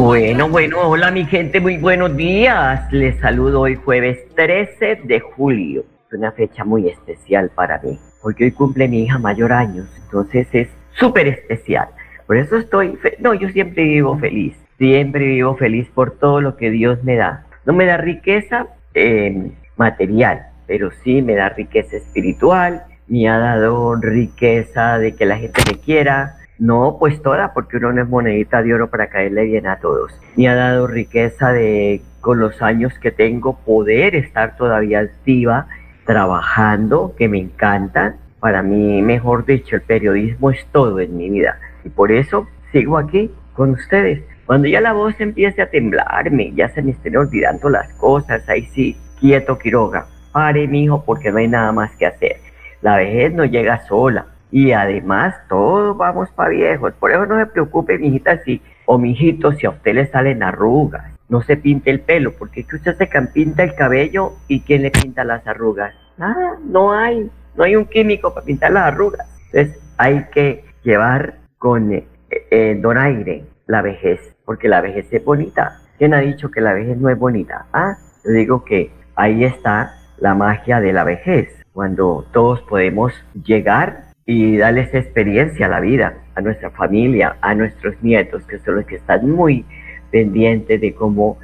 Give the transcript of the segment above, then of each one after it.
Bueno, bueno, hola mi gente, muy buenos días. Les saludo hoy jueves 13 de julio. Es una fecha muy especial para mí, porque hoy cumple mi hija mayor años, entonces es súper especial. Por eso estoy, no, yo siempre vivo feliz, siempre vivo feliz por todo lo que Dios me da. No me da riqueza eh, material, pero sí me da riqueza espiritual, me ha dado riqueza de que la gente me quiera, no, pues toda, porque uno no es monedita de oro para caerle bien a todos. Me ha dado riqueza de, con los años que tengo, poder estar todavía activa, trabajando, que me encanta. Para mí, mejor dicho, el periodismo es todo en mi vida. Y por eso sigo aquí con ustedes. Cuando ya la voz empiece a temblarme, ya se me estén olvidando las cosas, ahí sí, quieto Quiroga. Pare, mijo, porque no hay nada más que hacer. La vejez no llega sola. Y además, todos vamos para viejos. Por eso no se preocupe, mijita, si, o mijito, si a usted le salen arrugas. No se pinte el pelo, porque es usted se pinta el cabello y ¿quién le pinta las arrugas? Nada, no hay. No hay un químico para pintar las arrugas. Entonces, hay que llevar con eh, eh, donaire la vejez, porque la vejez es bonita. ¿Quién ha dicho que la vejez no es bonita? Ah, yo digo que ahí está la magia de la vejez, cuando todos podemos llegar y darles experiencia a la vida, a nuestra familia, a nuestros nietos, que son los que están muy pendientes de cómo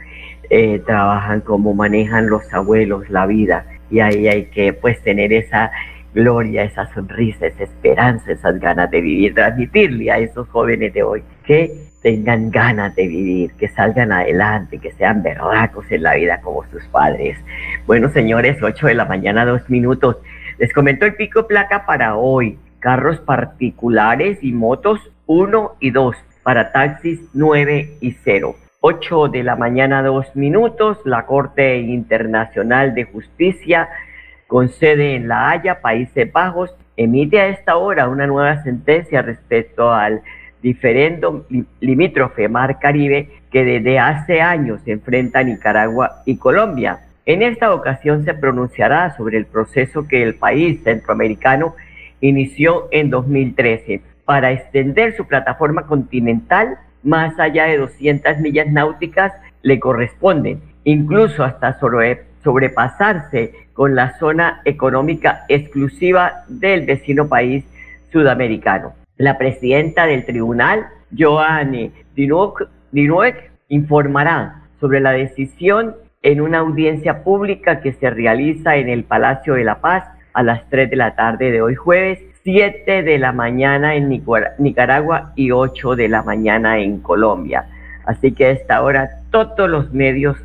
eh, trabajan, cómo manejan los abuelos la vida. Y ahí hay que pues tener esa gloria, esa sonrisa, esa esperanza, esas ganas de vivir, transmitirle a esos jóvenes de hoy que tengan ganas de vivir, que salgan adelante, que sean verdacos en la vida como sus padres. Bueno, señores, 8 de la mañana, dos minutos. Les comento el pico placa para hoy. Carros particulares y motos 1 y 2. Para taxis 9 y 0. 8 de la mañana, dos minutos. La Corte Internacional de Justicia con sede en La Haya, Países Bajos, emite a esta hora una nueva sentencia respecto al diferendo li- limítrofe Mar Caribe que desde hace años enfrenta Nicaragua y Colombia. En esta ocasión se pronunciará sobre el proceso que el país centroamericano inició en 2013 para extender su plataforma continental más allá de 200 millas náuticas le corresponden, incluso hasta sobre- sobrepasarse con la zona económica exclusiva del vecino país sudamericano. La presidenta del tribunal, Joanne Dinoec, informará sobre la decisión en una audiencia pública que se realiza en el Palacio de la Paz a las 3 de la tarde de hoy jueves, 7 de la mañana en Nicaragua y 8 de la mañana en Colombia. Así que a esta hora todos los medios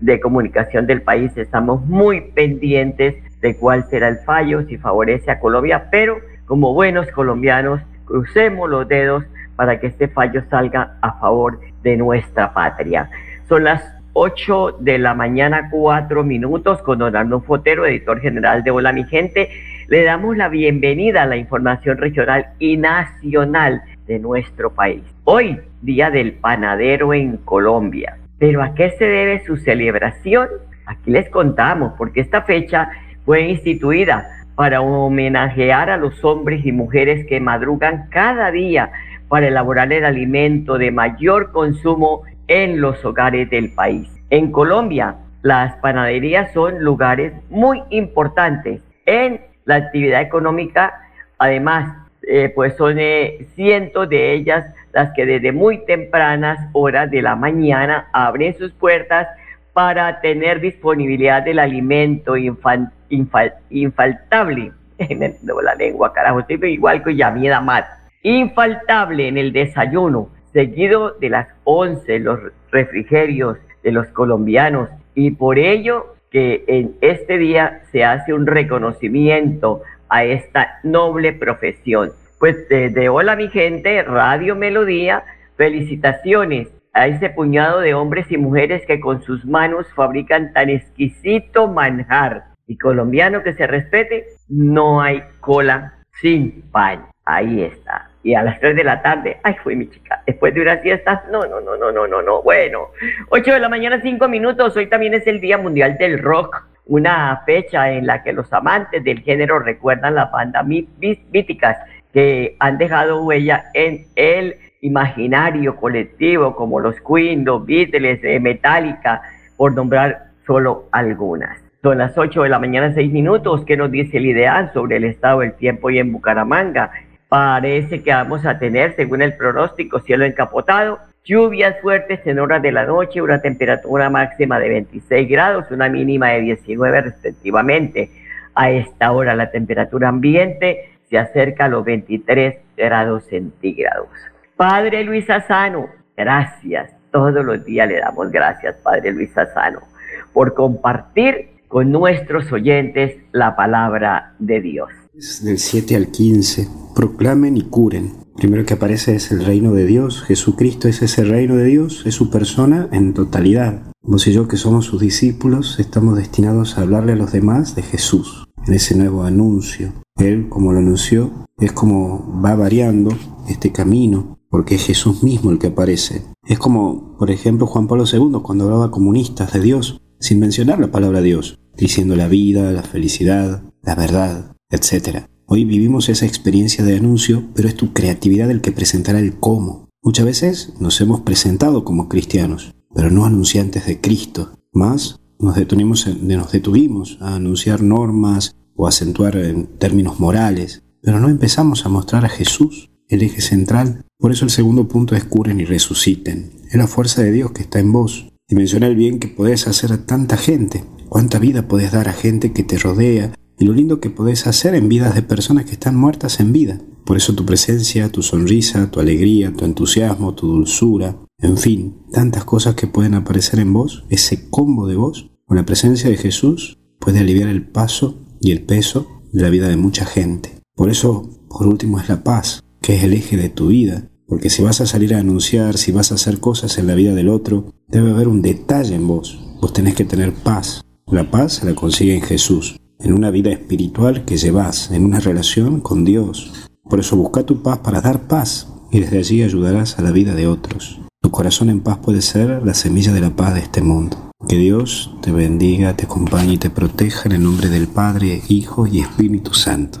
de comunicación del país estamos muy pendientes de cuál será el fallo, si favorece a Colombia, pero como buenos colombianos, crucemos los dedos para que este fallo salga a favor de nuestra patria. Son las 8 de la mañana, 4 minutos, con don Fotero, editor general de Hola Mi Gente. Le damos la bienvenida a la información regional y nacional de nuestro país. Hoy, Día del Panadero en Colombia. ¿Pero a qué se debe su celebración? Aquí les contamos, porque esta fecha fue instituida para homenajear a los hombres y mujeres que madrugan cada día para elaborar el alimento de mayor consumo en los hogares del país. En Colombia, las panaderías son lugares muy importantes en la actividad económica. Además, eh, pues son eh, cientos de ellas las que desde muy tempranas horas de la mañana abren sus puertas para tener disponibilidad del alimento infal- infaltable me la lengua, carajo, estoy igual que Yamida Mat. Infaltable en el desayuno, seguido de las 11, los refrigerios de los colombianos. Y por ello que en este día se hace un reconocimiento a esta noble profesión. Pues de hola mi gente, Radio Melodía, felicitaciones a ese puñado de hombres y mujeres que con sus manos fabrican tan exquisito manjar. Y colombiano que se respete, no hay cola sin pan. Ahí está. Y a las 3 de la tarde, ay, fue mi chica. Después de una siesta, no, no, no, no, no, no, no. Bueno, 8 de la mañana, 5 minutos. Hoy también es el Día Mundial del Rock. Una fecha en la que los amantes del género recuerdan las bandas míticas que han dejado huella en el imaginario colectivo, como los Queen, los Beatles, eh, Metallica, por nombrar solo algunas. Son las 8 de la mañana, 6 minutos. ¿Qué nos dice el ideal sobre el estado del tiempo y en Bucaramanga? Parece que vamos a tener, según el pronóstico, cielo encapotado, lluvias fuertes en horas de la noche, una temperatura máxima de 26 grados, una mínima de 19 respectivamente. A esta hora la temperatura ambiente se acerca a los 23 grados centígrados. Padre Luis Asano, gracias. Todos los días le damos gracias, Padre Luis Asano, por compartir con nuestros oyentes la palabra de Dios. Del 7 al 15, proclamen y curen. Primero que aparece es el reino de Dios. Jesucristo es ese reino de Dios, es su persona en totalidad. Vos y yo que somos sus discípulos estamos destinados a hablarle a los demás de Jesús, en ese nuevo anuncio. Él, como lo anunció, es como va variando este camino porque es Jesús mismo el que aparece. Es como, por ejemplo, Juan Pablo II cuando hablaba comunistas de Dios, sin mencionar la palabra Dios, diciendo la vida, la felicidad, la verdad, etc. Hoy vivimos esa experiencia de anuncio, pero es tu creatividad el que presentará el cómo. Muchas veces nos hemos presentado como cristianos, pero no anunciantes de Cristo. Más nos detuvimos, nos detuvimos a anunciar normas o acentuar en términos morales, pero no empezamos a mostrar a Jesús, el eje central por eso el segundo punto es curen y resuciten. Es la fuerza de Dios que está en vos. Y menciona el bien que podés hacer a tanta gente. Cuánta vida podés dar a gente que te rodea. Y lo lindo que podés hacer en vidas de personas que están muertas en vida. Por eso tu presencia, tu sonrisa, tu alegría, tu entusiasmo, tu dulzura, en fin, tantas cosas que pueden aparecer en vos, ese combo de vos, con la presencia de Jesús, puede aliviar el paso y el peso de la vida de mucha gente. Por eso, por último, es la paz, que es el eje de tu vida, porque si vas a salir a anunciar, si vas a hacer cosas en la vida del otro, debe haber un detalle en vos. Vos tenés que tener paz. La paz se la consigue en Jesús, en una vida espiritual que llevas, en una relación con Dios. Por eso busca tu paz para dar paz y desde allí ayudarás a la vida de otros. Tu corazón en paz puede ser la semilla de la paz de este mundo. Que Dios te bendiga, te acompañe y te proteja en el nombre del Padre, Hijo y Espíritu Santo.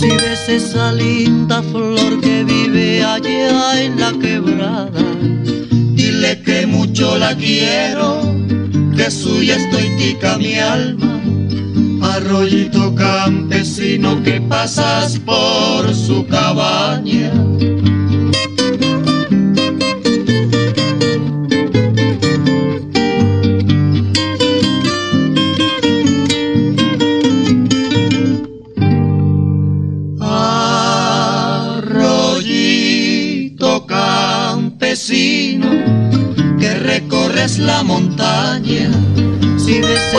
si ves esa linda flor que vive allá en la quebrada la quiero, que suya estoy tica mi alma. Arroyito campesino que pasas por su cabaña.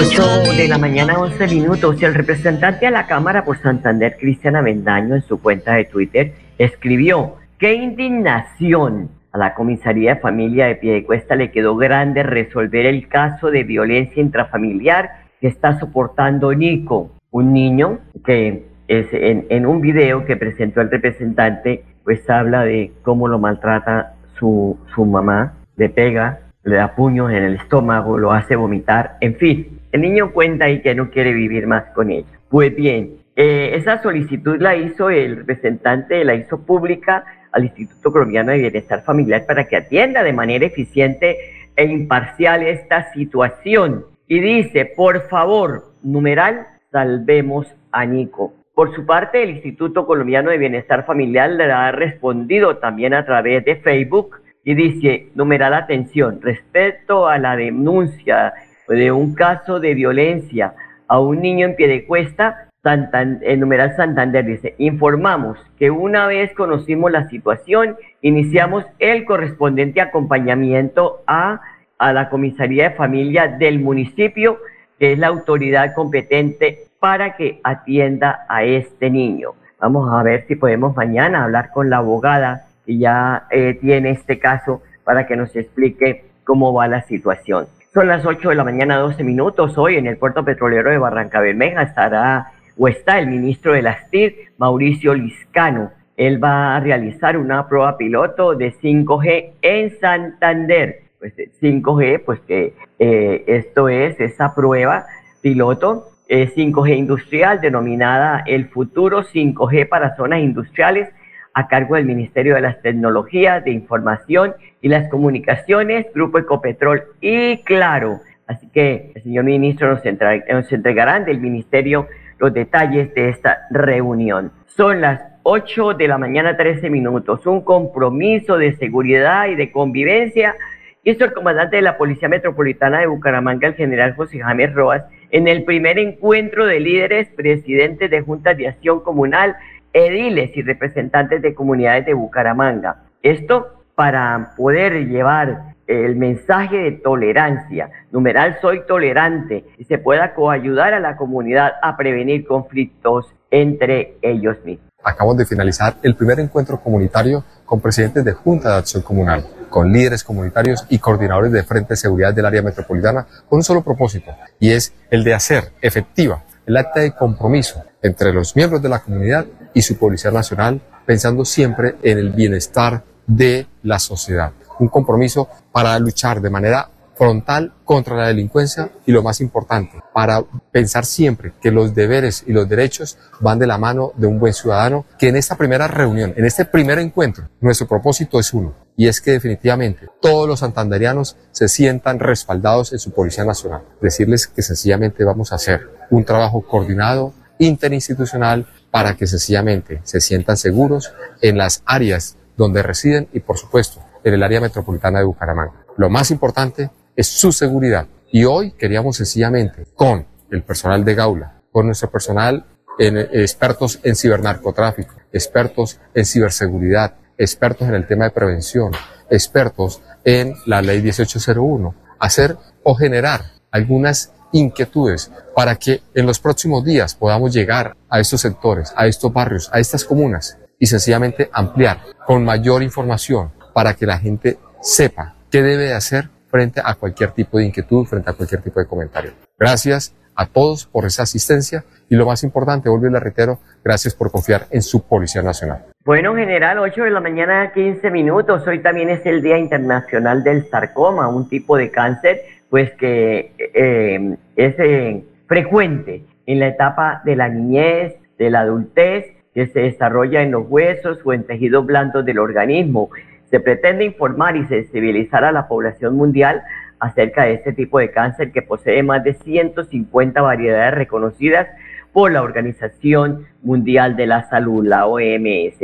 8 de la mañana, 11 minutos. Y el representante a la Cámara por Santander, Cristian Avendaño, en su cuenta de Twitter, escribió: ¡Qué indignación! A la comisaría de familia de Piedecuesta le quedó grande resolver el caso de violencia intrafamiliar que está soportando Nico, un niño que es en, en un video que presentó el representante, pues habla de cómo lo maltrata su, su mamá, le pega, le da puños en el estómago, lo hace vomitar, en fin, el niño cuenta ahí que no quiere vivir más con ella. Pues bien, eh, esa solicitud la hizo el representante, la hizo pública al Instituto Colombiano de Bienestar Familiar para que atienda de manera eficiente e imparcial esta situación. Y dice, por favor, numeral, salvemos a Nico. Por su parte, el Instituto Colombiano de Bienestar Familiar le ha respondido también a través de Facebook y dice, numeral atención, respecto a la denuncia de un caso de violencia a un niño en pie de cuesta, el numeral Santander dice, informamos que una vez conocimos la situación, iniciamos el correspondiente acompañamiento a, a la comisaría de familia del municipio, que es la autoridad competente para que atienda a este niño. Vamos a ver si podemos mañana hablar con la abogada que ya eh, tiene este caso para que nos explique cómo va la situación. Son las 8 de la mañana, 12 minutos. Hoy en el puerto petrolero de Barranca Bermeja estará o está el ministro de las TIR, Mauricio Liscano. Él va a realizar una prueba piloto de 5G en Santander. Pues 5G, pues que eh, esto es esa prueba piloto 5G industrial denominada el futuro 5G para zonas industriales a cargo del Ministerio de las Tecnologías de Información y las Comunicaciones, Grupo Ecopetrol y Claro. Así que el señor ministro nos, nos entregarán del Ministerio los detalles de esta reunión. Son las 8 de la mañana, 13 minutos. Un compromiso de seguridad y de convivencia hizo el comandante de la Policía Metropolitana de Bucaramanga, el general José James Roas, en el primer encuentro de líderes, presidentes de juntas de acción comunal, ediles y representantes de comunidades de Bucaramanga. Esto para poder llevar el mensaje de tolerancia, numeral soy tolerante, y se pueda coayudar a la comunidad a prevenir conflictos entre ellos mismos. Acabamos de finalizar el primer encuentro comunitario con presidentes de Junta de Acción Comunal, con líderes comunitarios y coordinadores de Frente de Seguridad del área metropolitana, con un solo propósito, y es el de hacer efectiva el acta de compromiso entre los miembros de la comunidad y su Policía Nacional, pensando siempre en el bienestar de la sociedad. Un compromiso para luchar de manera frontal contra la delincuencia y lo más importante, para pensar siempre que los deberes y los derechos van de la mano de un buen ciudadano, que en esta primera reunión, en este primer encuentro, nuestro propósito es uno, y es que definitivamente todos los santanderianos se sientan respaldados en su Policía Nacional. Decirles que sencillamente vamos a hacer un trabajo coordinado, interinstitucional, para que sencillamente se sientan seguros en las áreas donde residen y, por supuesto, en el área metropolitana de Bucaramanga. Lo más importante es su seguridad. Y hoy queríamos sencillamente, con el personal de Gaula, con nuestro personal expertos en cibernarcotráfico, expertos en ciberseguridad, expertos en el tema de prevención, expertos en la ley 1801, hacer o generar algunas inquietudes para que en los próximos días podamos llegar a estos sectores, a estos barrios, a estas comunas y sencillamente ampliar con mayor información para que la gente sepa qué debe hacer frente a cualquier tipo de inquietud, frente a cualquier tipo de comentario. Gracias a todos por esa asistencia y lo más importante, vuelvo y le reitero, gracias por confiar en su Policía Nacional. Bueno, general, 8 de la mañana, 15 minutos. Hoy también es el Día Internacional del Sarcoma, un tipo de cáncer pues que eh, es eh, frecuente en la etapa de la niñez, de la adultez, que se desarrolla en los huesos o en tejidos blandos del organismo. Se pretende informar y sensibilizar a la población mundial acerca de este tipo de cáncer que posee más de 150 variedades reconocidas por la Organización Mundial de la Salud, la OMS.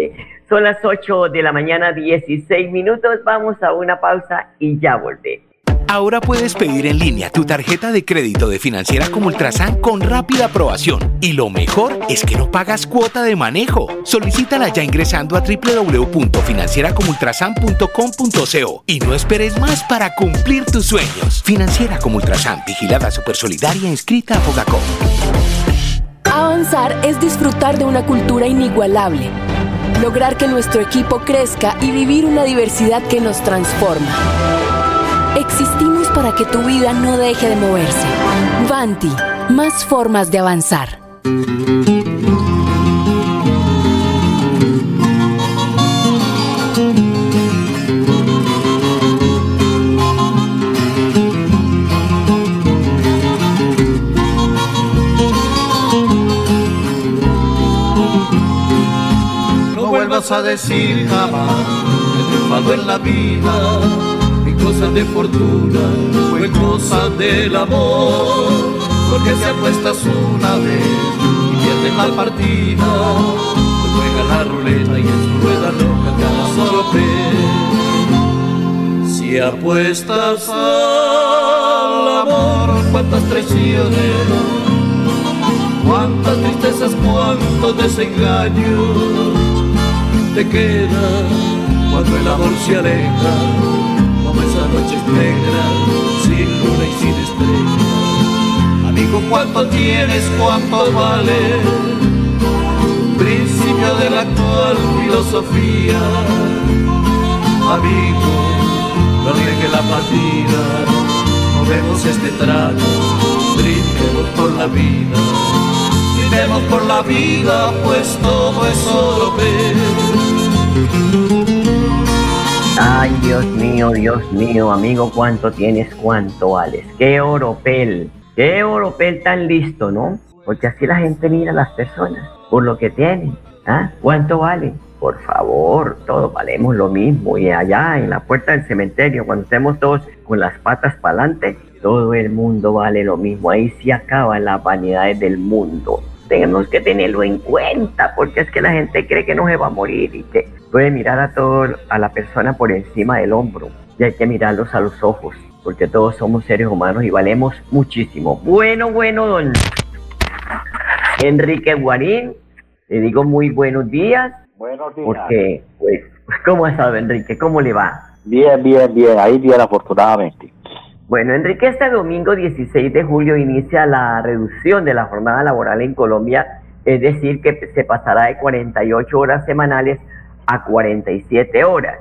Son las 8 de la mañana, 16 minutos. Vamos a una pausa y ya volvemos. Ahora puedes pedir en línea tu tarjeta de crédito de financiera como Ultrasan con rápida aprobación. Y lo mejor es que no pagas cuota de manejo. Solicítala ya ingresando a www.financieracomultrasan.com.co y no esperes más para cumplir tus sueños. Financiera como Ultrasan, vigilada supersolidaria, inscrita a Fogacom. Avanzar es disfrutar de una cultura inigualable, lograr que nuestro equipo crezca y vivir una diversidad que nos transforma. Existimos para que tu vida no deje de moverse. Vanti, más formas de avanzar. No vuelvas a decir jamás he triunfado en la vida cosas de fortuna, fue cosa del amor, porque si apuestas una vez y pierdes la partida, juega la ruleta y en su rueda loca cada solo Si apuestas al amor, cuántas traiciones, cuántas tristezas, cuántos desengaños te quedan cuando el amor se aleja negras, sin luna y sin estrella. Amigo, ¿cuánto tienes? ¿Cuánto vale? Principio de la actual filosofía. Amigo, no riegue la partida, no vemos este trago, brindemos por la vida. Brindemos por la vida, pues todo es oro Ay, Dios mío, Dios mío, amigo, ¿cuánto tienes? ¿Cuánto vales? ¡Qué oropel! ¡Qué oropel tan listo, ¿no? Porque así la gente mira a las personas por lo que tienen. ¿Ah? ¿Cuánto vale? Por favor, todos valemos lo mismo. Y allá en la puerta del cementerio, cuando estemos todos con las patas para adelante, todo el mundo vale lo mismo. Ahí se acaban las vanidades del mundo. Tenemos que tenerlo en cuenta, porque es que la gente cree que no se va a morir y que puede mirar a todo, a la persona por encima del hombro y hay que mirarlos a los ojos, porque todos somos seres humanos y valemos muchísimo. Bueno, bueno, don Enrique Guarín, le digo muy buenos días. Buenos días. Porque, pues, ¿cómo ha estado Enrique? ¿Cómo le va? Bien, bien, bien, ahí bien, afortunadamente. Bueno, Enrique, este domingo 16 de julio inicia la reducción de la jornada laboral en Colombia, es decir, que se pasará de 48 horas semanales a 47 horas.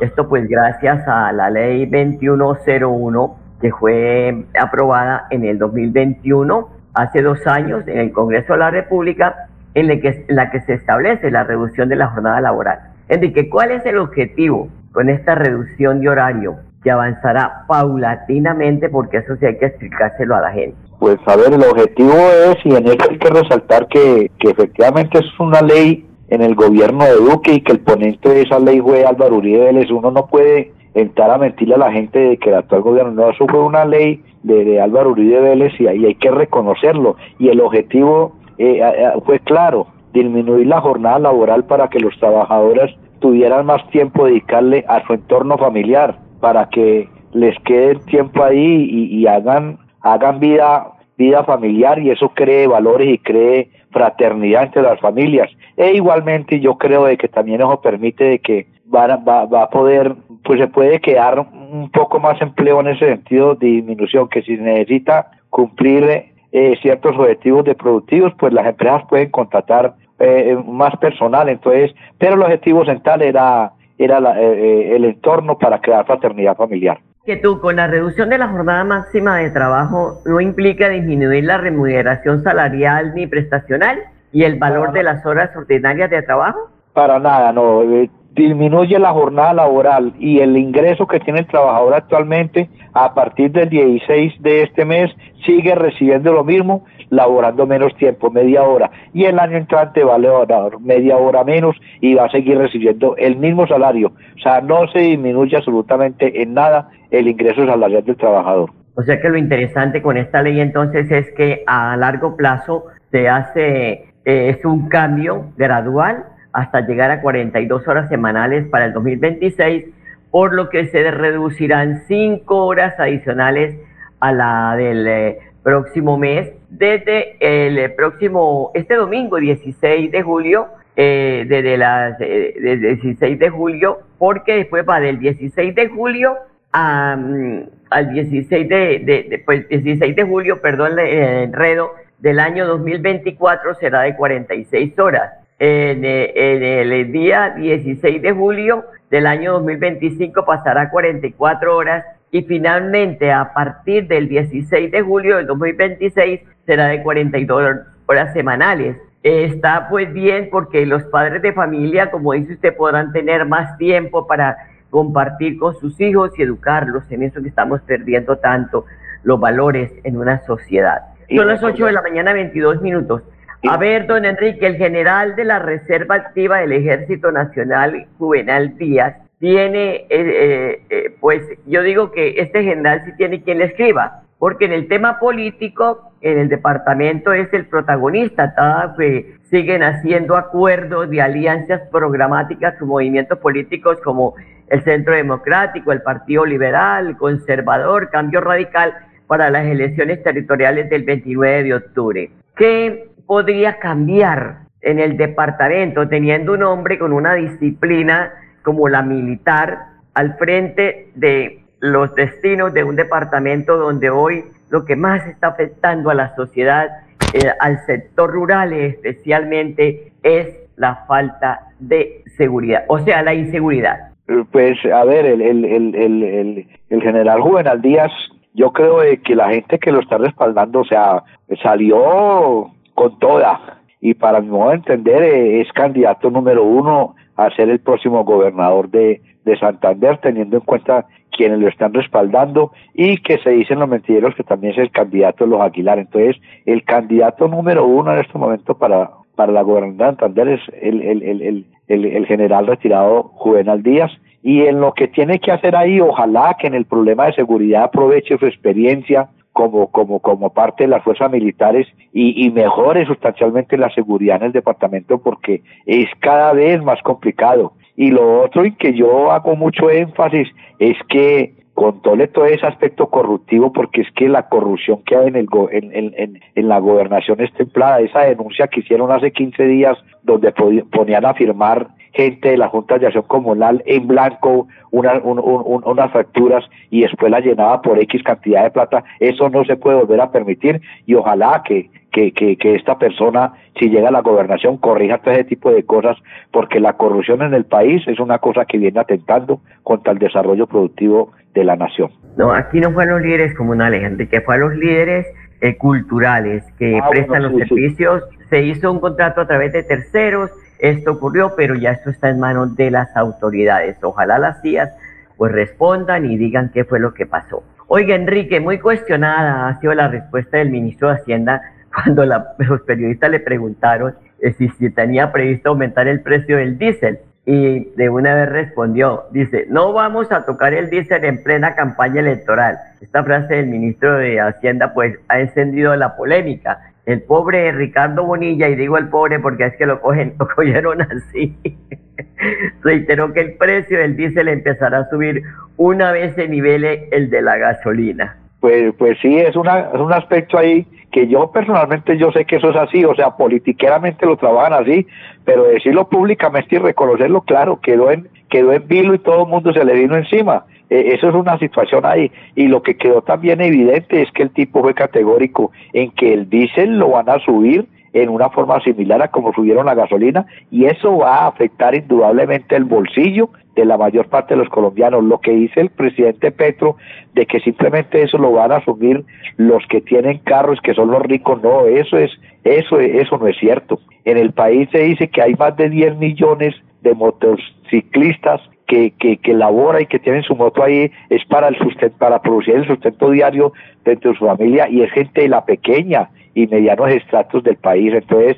Esto pues gracias a la ley 2101 que fue aprobada en el 2021, hace dos años, en el Congreso de la República, en la que, en la que se establece la reducción de la jornada laboral. Enrique, ¿cuál es el objetivo con esta reducción de horario que avanzará paulatinamente? Porque eso sí hay que explicárselo a la gente. Pues a ver, el objetivo es, y en esto hay que resaltar que, efectivamente es una ley en el gobierno de Duque y que el ponente de esa ley fue Álvaro Uribe Vélez. Uno no puede entrar a mentirle a la gente de que el actual gobierno no, eso fue una ley de, Álvaro Uribe Vélez y ahí hay que reconocerlo. Y el objetivo eh, fue claro, disminuir la jornada laboral para que los trabajadores tuvieran más tiempo dedicarle a su entorno familiar, para que les quede tiempo ahí y, y hagan, hagan vida, vida familiar y eso cree valores y cree fraternidad entre las familias. E igualmente yo creo de que también eso permite de que va, va, va a poder, pues se puede quedar un poco más empleo en ese sentido de disminución, que si necesita cumplir eh, ciertos objetivos de productivos, pues las empresas pueden contratar eh, más personal, entonces, pero el objetivo central era, era la, eh, el entorno para crear fraternidad familiar que tú con la reducción de la jornada máxima de trabajo no implica disminuir la remuneración salarial ni prestacional y el valor de las horas ordinarias de trabajo? Para nada, no. Eh, disminuye la jornada laboral y el ingreso que tiene el trabajador actualmente a partir del 16 de este mes sigue recibiendo lo mismo, laborando menos tiempo, media hora, y el año entrante va a laborar media hora menos y va a seguir recibiendo el mismo salario. O sea, no se disminuye absolutamente en nada el ingreso salarial del trabajador. O sea que lo interesante con esta ley entonces es que a largo plazo se hace, eh, es un cambio gradual hasta llegar a 42 horas semanales para el 2026, por lo que se reducirán 5 horas adicionales a la del eh, próximo mes, desde el próximo, este domingo 16 de julio, eh, desde las desde 16 de julio, porque después va del 16 de julio a, mm, al 16 de, de, pues 16 de julio, perdón, el enredo del año 2024 será de 46 horas. En, eh, en, el día 16 de julio del año 2025 pasará a 44 horas y finalmente a partir del 16 de julio del 2026 será de 42 horas semanales. Está pues bien porque los padres de familia, como dice usted, podrán tener más tiempo para compartir con sus hijos y educarlos en eso que estamos perdiendo tanto, los valores en una sociedad. Son las 8 de la mañana, 22 minutos. A ver, don Enrique, el general de la Reserva Activa del Ejército Nacional, Juvenal Díaz, tiene, eh, eh, eh, pues yo digo que este general sí tiene quien le escriba, porque en el tema político, en el departamento es el protagonista, que siguen haciendo acuerdos de alianzas programáticas con movimientos políticos como el Centro Democrático, el Partido Liberal, Conservador, Cambio Radical para las elecciones territoriales del 29 de octubre. ¿Qué podría cambiar en el departamento teniendo un hombre con una disciplina como la militar al frente de los destinos de un departamento donde hoy lo que más está afectando a la sociedad, eh, al sector rural especialmente, es la falta de seguridad, o sea, la inseguridad. Pues a ver, el, el, el, el, general Juvenal Díaz, yo creo que la gente que lo está respaldando, o sea, salió con toda y para mi modo de entender eh, es candidato número uno a ser el próximo gobernador de, de Santander, teniendo en cuenta quienes lo están respaldando y que se dicen los mentireros que también es el candidato de los Aguilar. Entonces, el candidato número uno en este momento para, para la gobernación de Santander es el, el, el, el, el general retirado Juvenal Díaz. Y en lo que tiene que hacer ahí, ojalá que en el problema de seguridad aproveche su experiencia, como, como, como parte de las fuerzas militares y, y, mejore sustancialmente la seguridad en el departamento porque es cada vez más complicado. Y lo otro en que yo hago mucho énfasis es que controle todo ese aspecto corruptivo porque es que la corrupción que hay en, el en, en, en, la gobernación es templada. Esa denuncia que hicieron hace 15 días donde ponían a firmar gente de la Junta de Acción Comunal en blanco una, unas facturas y después la llenaba por X cantidad de plata, eso no se puede volver a permitir y ojalá que, que, que, que esta persona, si llega a la gobernación, corrija todo ese tipo de cosas, porque la corrupción en el país es una cosa que viene atentando contra el desarrollo productivo de la nación. No, aquí no fue a los líderes comunales, gente, que fue a los líderes eh, culturales que ah, prestan los servicios. Se hizo un contrato a través de terceros esto ocurrió, pero ya esto está en manos de las autoridades. Ojalá las CIAs pues respondan y digan qué fue lo que pasó. Oiga, Enrique, muy cuestionada ha sido la respuesta del ministro de Hacienda cuando los periodistas le preguntaron eh, si, si tenía previsto aumentar el precio del diésel. Y de una vez respondió, dice, no vamos a tocar el diésel en plena campaña electoral. Esta frase del ministro de Hacienda pues ha encendido la polémica el pobre Ricardo Bonilla, y digo el pobre porque es que lo, cogen, lo cogieron así, reiteró que el precio del diésel empezará a subir una vez se nivele el de la gasolina. Pues, pues sí, es, una, es un aspecto ahí que yo personalmente yo sé que eso es así, o sea, politiqueramente lo trabajan así, pero decirlo públicamente y reconocerlo, claro, quedó en, quedó en vilo y todo el mundo se le vino encima. Eh, eso es una situación ahí. Y lo que quedó también evidente es que el tipo fue categórico en que el diésel lo van a subir en una forma similar a como subieron la gasolina y eso va a afectar indudablemente el bolsillo de la mayor parte de los colombianos. Lo que dice el presidente Petro de que simplemente eso lo van a asumir los que tienen carros, que son los ricos, no, eso es eso eso no es cierto. En el país se dice que hay más de 10 millones de motociclistas que, que, que labora y que tienen su moto ahí es para el sustento, para producir el sustento diario dentro de su familia y es gente de la pequeña y medianos estratos del país. Entonces,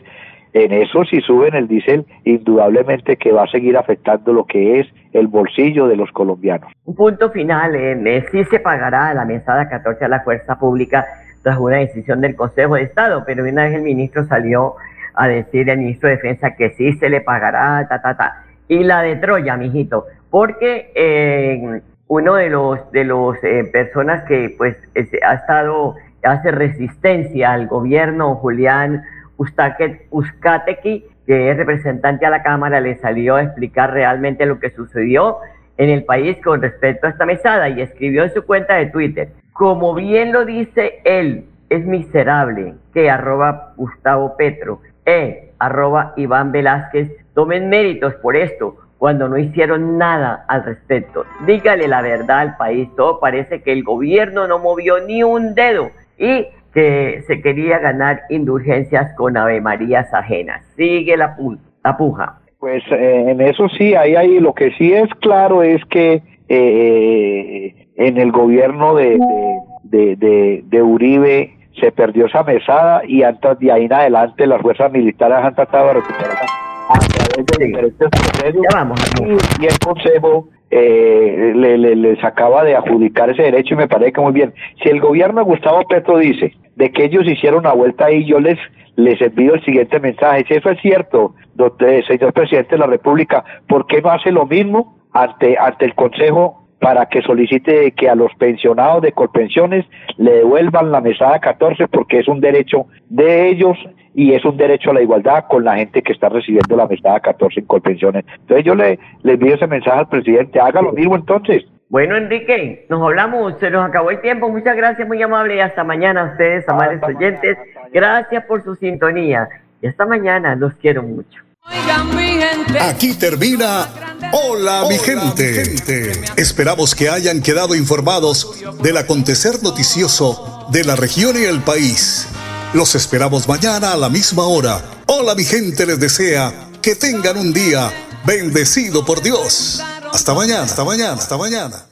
en eso si suben el diésel, indudablemente que va a seguir afectando lo que es el bolsillo de los colombianos. Un punto final, eh, sí se pagará la mesada 14 a la fuerza pública tras una decisión del Consejo de Estado, pero una vez el ministro salió a decir, el ministro de Defensa, que sí se le pagará, ta, ta, ta. Y la de Troya, mijito, porque eh, uno de los de los eh, personas que pues ha estado hace resistencia al gobierno Julián Uzcategui que es representante a la Cámara le salió a explicar realmente lo que sucedió en el país con respecto a esta mesada y escribió en su cuenta de Twitter como bien lo dice él es miserable que arroba Gustavo Petro e arroba Iván Velázquez tomen méritos por esto cuando no hicieron nada al respecto. Dígale la verdad al país. Todo parece que el gobierno no movió ni un dedo y que se quería ganar indulgencias con Ave Marías ajenas. Sigue la, puja. Pues eh, en eso sí, ahí, ahí lo que sí es claro es que eh, en el gobierno de, Uribe se perdió esa mesada y antes de ahí en adelante las fuerzas militares han tratado de recuperar y, el Consejo eh, le, les acaba de adjudicar ese derecho y me parece que muy bien. Si el gobierno de Gustavo Petro dice de que ellos hicieron una vuelta ahí, yo les les envío el siguiente mensaje. Si eso es cierto, doctor, señor presidente de la República, ¿por qué no hace lo mismo ante, ante el Consejo para que solicite que a los pensionados de Colpensiones le devuelvan la mesada 14 porque es un derecho de ellos y es un derecho a la igualdad con la gente que está recibiendo la mesada 14 en Colpensiones. Entonces yo le, le envío ese mensaje al presidente, haga lo mismo entonces. Bueno, Enrique, nos hablamos, se nos acabó el tiempo. Muchas gracias, muy amable, y hasta mañana a ustedes, amables oyentes. Gracias por su sintonía. Y hasta mañana, los quiero mucho. Aquí termina Hola, mi, gente. Esperamos que hayan quedado informados del acontecer noticioso de la región y el país. Los esperamos mañana a la misma hora. Hola, mi gente les desea que tengan un día bendecido por Dios. Hasta mañana, hasta mañana, hasta mañana.